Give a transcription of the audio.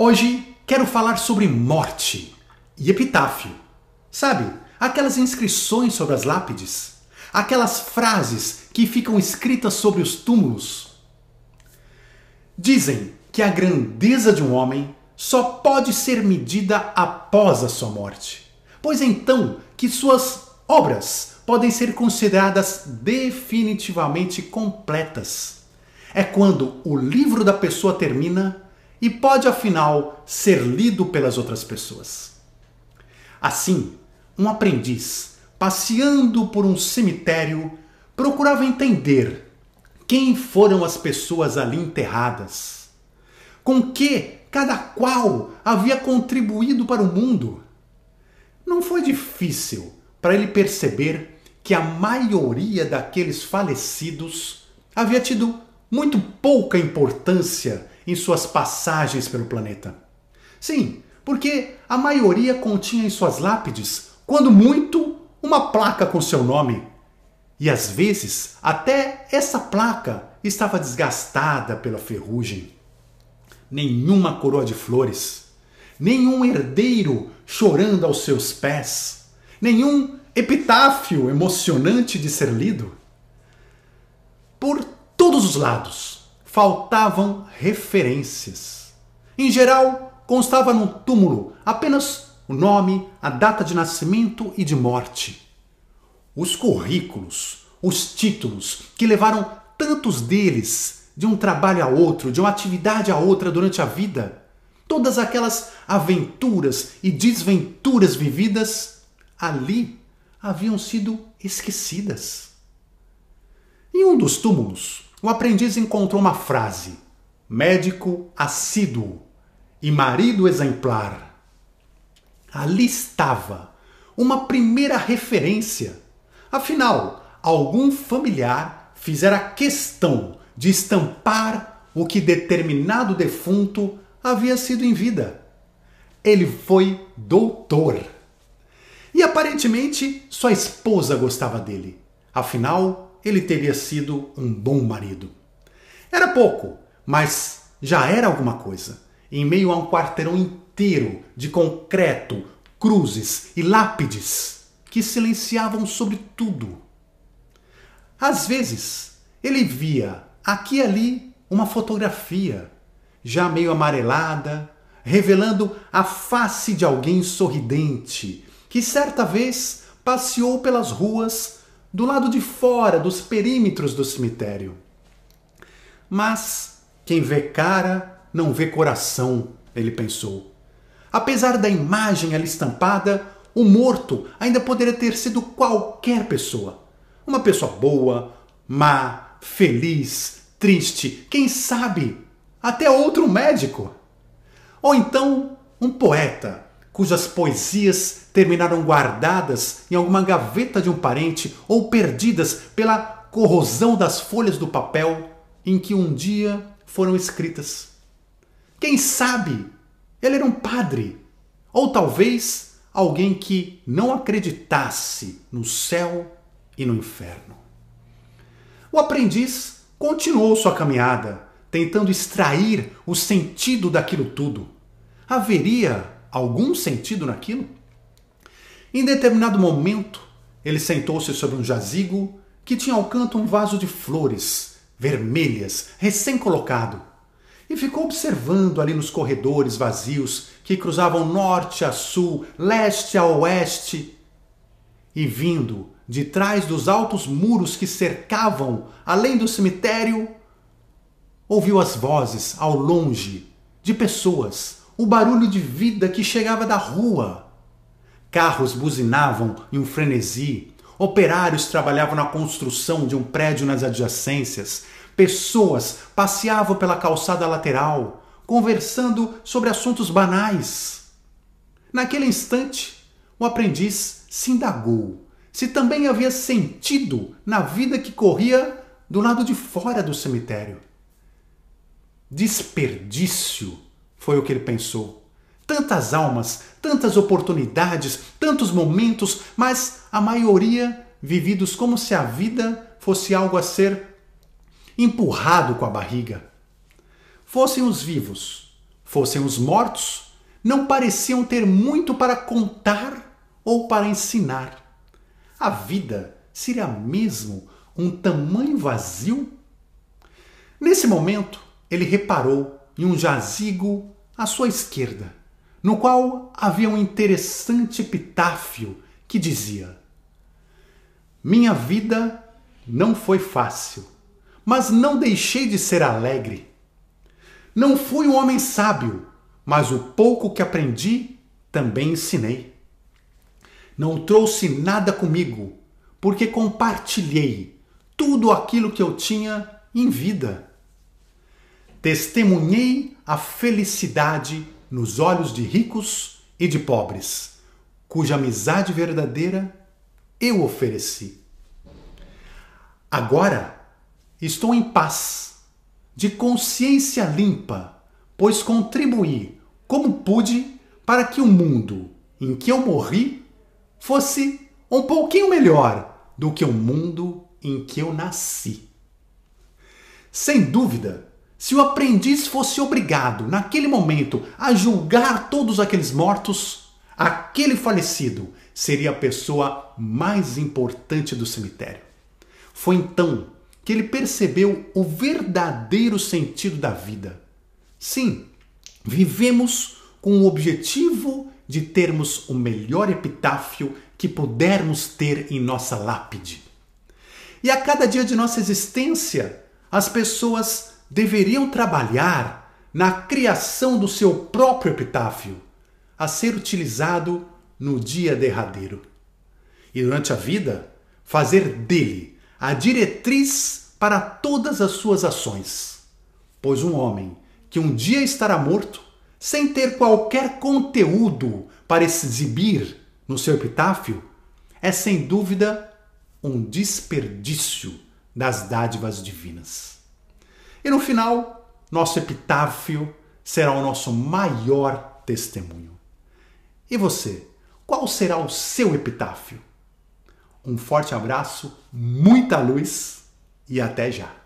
Hoje quero falar sobre morte e epitáfio. Sabe, aquelas inscrições sobre as lápides, aquelas frases que ficam escritas sobre os túmulos. Dizem que a grandeza de um homem só pode ser medida após a sua morte, pois então que suas obras podem ser consideradas definitivamente completas. É quando o livro da pessoa termina e pode afinal ser lido pelas outras pessoas. Assim, um aprendiz, passeando por um cemitério, procurava entender quem foram as pessoas ali enterradas, com que cada qual havia contribuído para o mundo. Não foi difícil para ele perceber que a maioria daqueles falecidos havia tido muito pouca importância em suas passagens pelo planeta. Sim, porque a maioria continha em suas lápides, quando muito, uma placa com seu nome. E às vezes até essa placa estava desgastada pela ferrugem. Nenhuma coroa de flores, nenhum herdeiro chorando aos seus pés, nenhum epitáfio emocionante de ser lido. Por todos os lados, faltavam referências. Em geral, constava no túmulo apenas o nome, a data de nascimento e de morte. Os currículos, os títulos que levaram tantos deles de um trabalho a outro, de uma atividade a outra durante a vida, todas aquelas aventuras e desventuras vividas ali haviam sido esquecidas. Em um dos túmulos, o aprendiz encontrou uma frase: médico assíduo e marido exemplar. Ali estava uma primeira referência. Afinal, algum familiar fizera questão de estampar o que determinado defunto havia sido em vida. Ele foi doutor. E aparentemente sua esposa gostava dele. Afinal, ele teria sido um bom marido. Era pouco, mas já era alguma coisa. Em meio a um quarteirão inteiro de concreto, cruzes e lápides que silenciavam sobre tudo. Às vezes, ele via aqui e ali uma fotografia, já meio amarelada, revelando a face de alguém sorridente que certa vez passeou pelas ruas do lado de fora dos perímetros do cemitério. Mas quem vê cara não vê coração, ele pensou. Apesar da imagem ali estampada, o morto ainda poderia ter sido qualquer pessoa. Uma pessoa boa, má, feliz, triste, quem sabe até outro médico. Ou então um poeta cujas poesias terminaram guardadas em alguma gaveta de um parente ou perdidas pela corrosão das folhas do papel em que um dia foram escritas. Quem sabe ele era um padre, ou talvez alguém que não acreditasse no céu e no inferno. O aprendiz continuou sua caminhada, tentando extrair o sentido daquilo tudo. Haveria algum sentido naquilo? Em determinado momento, ele sentou-se sobre um jazigo que tinha ao canto um vaso de flores vermelhas, recém-colocado, e ficou observando ali nos corredores vazios que cruzavam norte a sul, leste a oeste, e vindo de trás dos altos muros que cercavam além do cemitério, ouviu as vozes ao longe de pessoas o barulho de vida que chegava da rua. Carros buzinavam em um frenesi, operários trabalhavam na construção de um prédio nas adjacências, pessoas passeavam pela calçada lateral, conversando sobre assuntos banais. Naquele instante, o aprendiz se indagou se também havia sentido na vida que corria do lado de fora do cemitério. Desperdício foi o que ele pensou. Tantas almas, tantas oportunidades, tantos momentos, mas a maioria vividos como se a vida fosse algo a ser empurrado com a barriga. Fossem os vivos, fossem os mortos, não pareciam ter muito para contar ou para ensinar. A vida seria mesmo um tamanho vazio? Nesse momento, ele reparou em um jazigo à sua esquerda, no qual havia um interessante epitáfio que dizia: Minha vida não foi fácil, mas não deixei de ser alegre. Não fui um homem sábio, mas o pouco que aprendi também ensinei. Não trouxe nada comigo, porque compartilhei tudo aquilo que eu tinha em vida. Testemunhei a felicidade nos olhos de ricos e de pobres, cuja amizade verdadeira eu ofereci. Agora estou em paz, de consciência limpa, pois contribuí como pude para que o mundo em que eu morri fosse um pouquinho melhor do que o mundo em que eu nasci. Sem dúvida, se o aprendiz fosse obrigado, naquele momento, a julgar todos aqueles mortos, aquele falecido seria a pessoa mais importante do cemitério. Foi então que ele percebeu o verdadeiro sentido da vida. Sim, vivemos com o objetivo de termos o melhor epitáfio que pudermos ter em nossa lápide. E a cada dia de nossa existência, as pessoas deveriam trabalhar na criação do seu próprio epitáfio, a ser utilizado no dia derradeiro. E durante a vida, fazer dele a diretriz para todas as suas ações. Pois um homem que um dia estará morto, sem ter qualquer conteúdo para exibir no seu epitáfio, é sem dúvida um desperdício das dádivas divinas. E no final, nosso epitáfio será o nosso maior testemunho. E você, qual será o seu epitáfio? Um forte abraço, muita luz e até já!